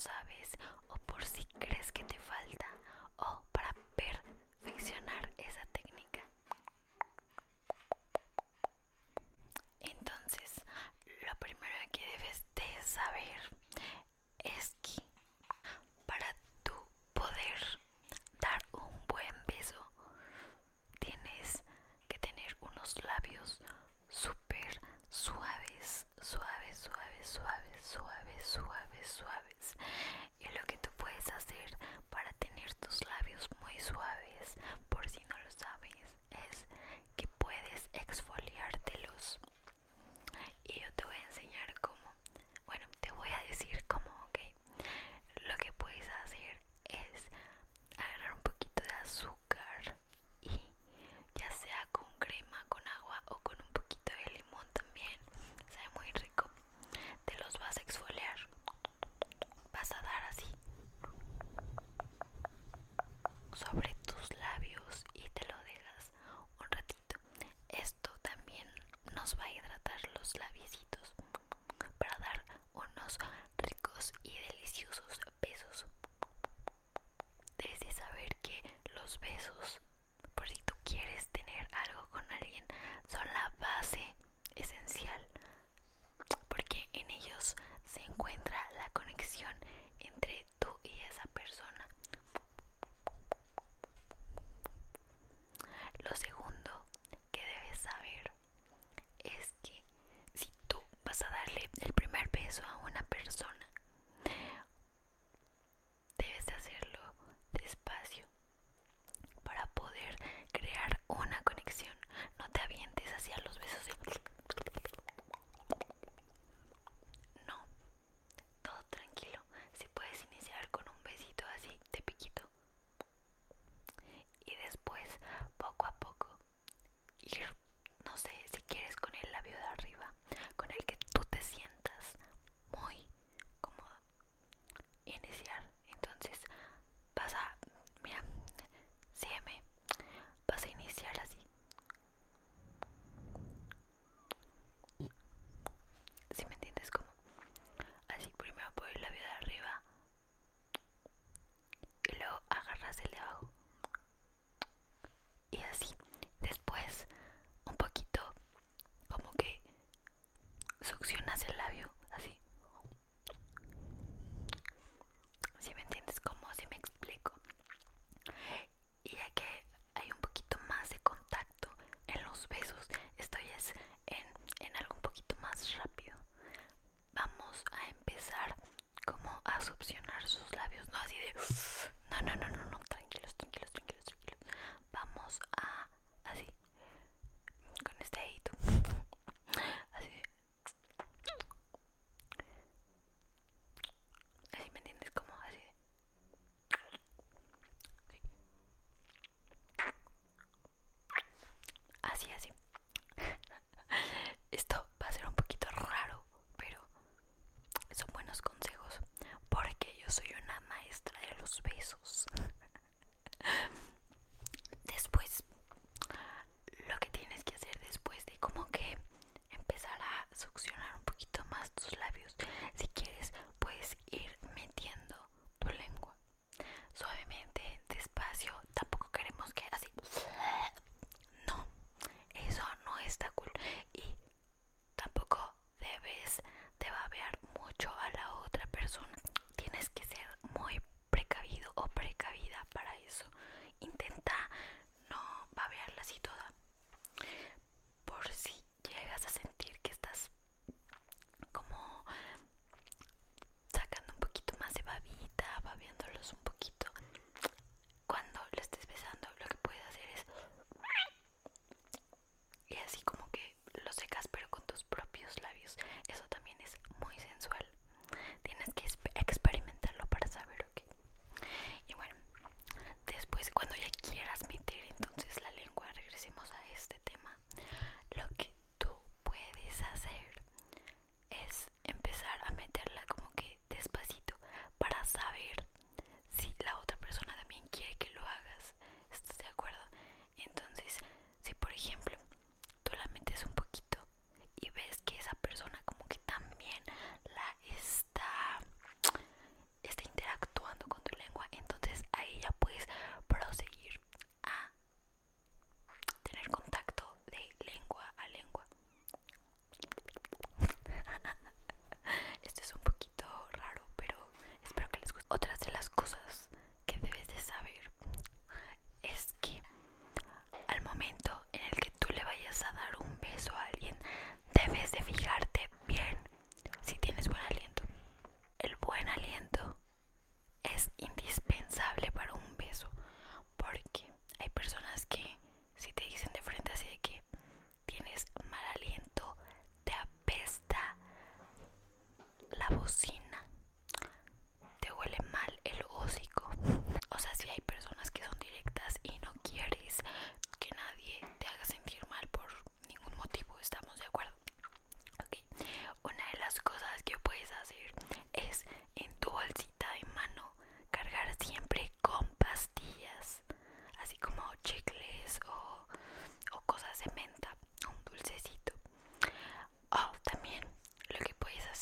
sabes o por si crees que te falta o para perfeccionar esa técnica. Entonces, lo primero que debes de saber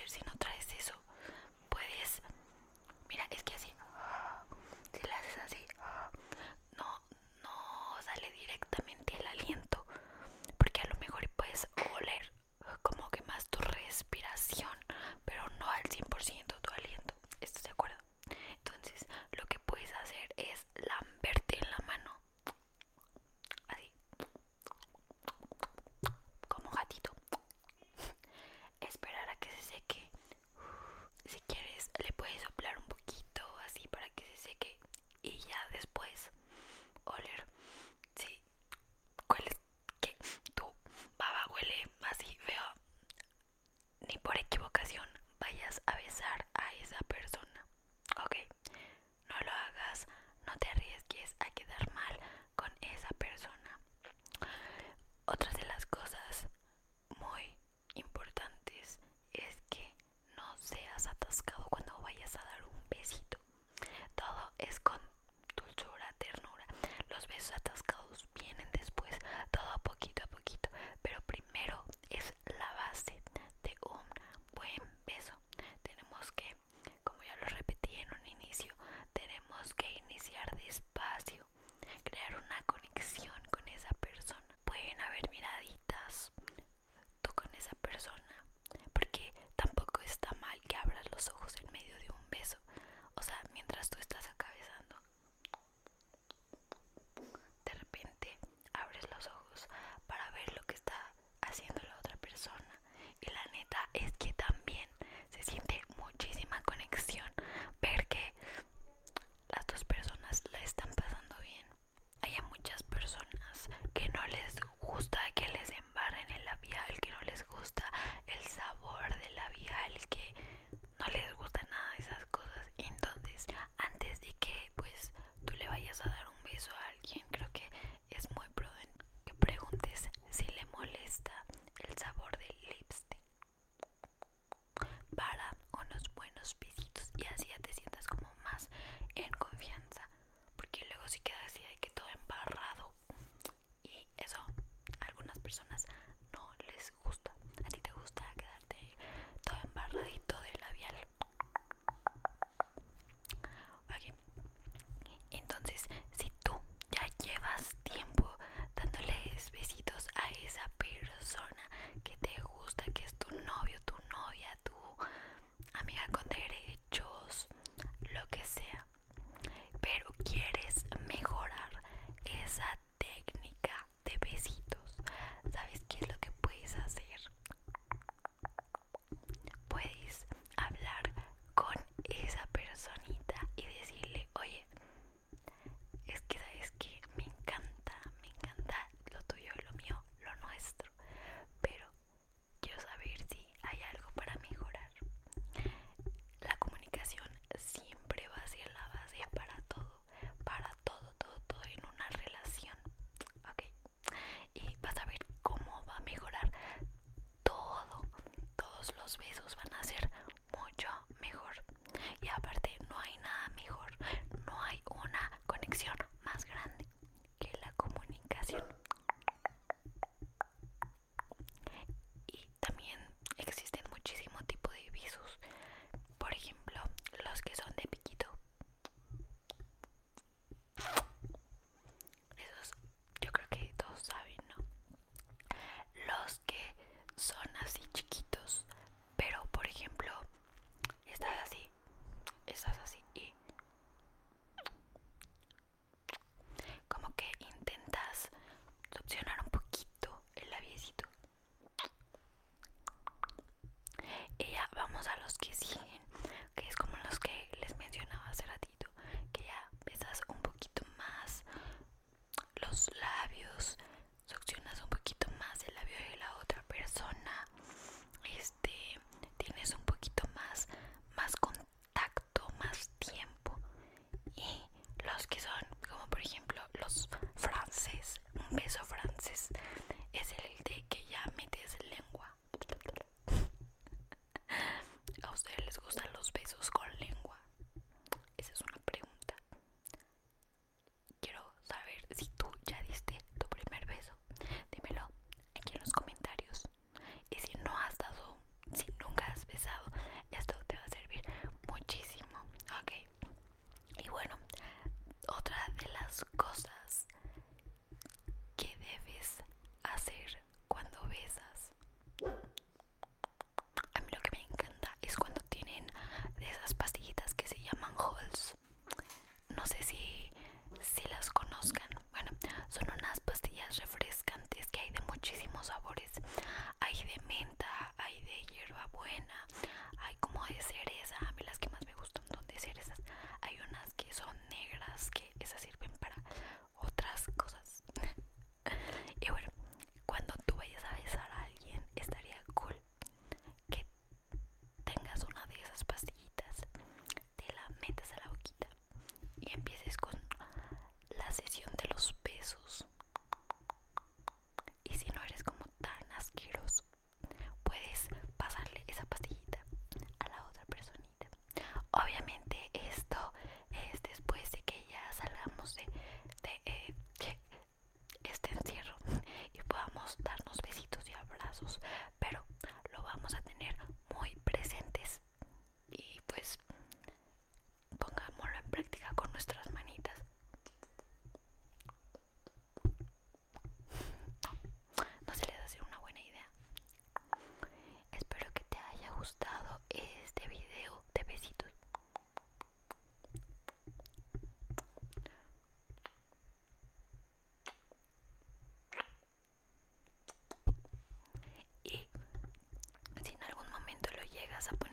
hacer Tiki, poner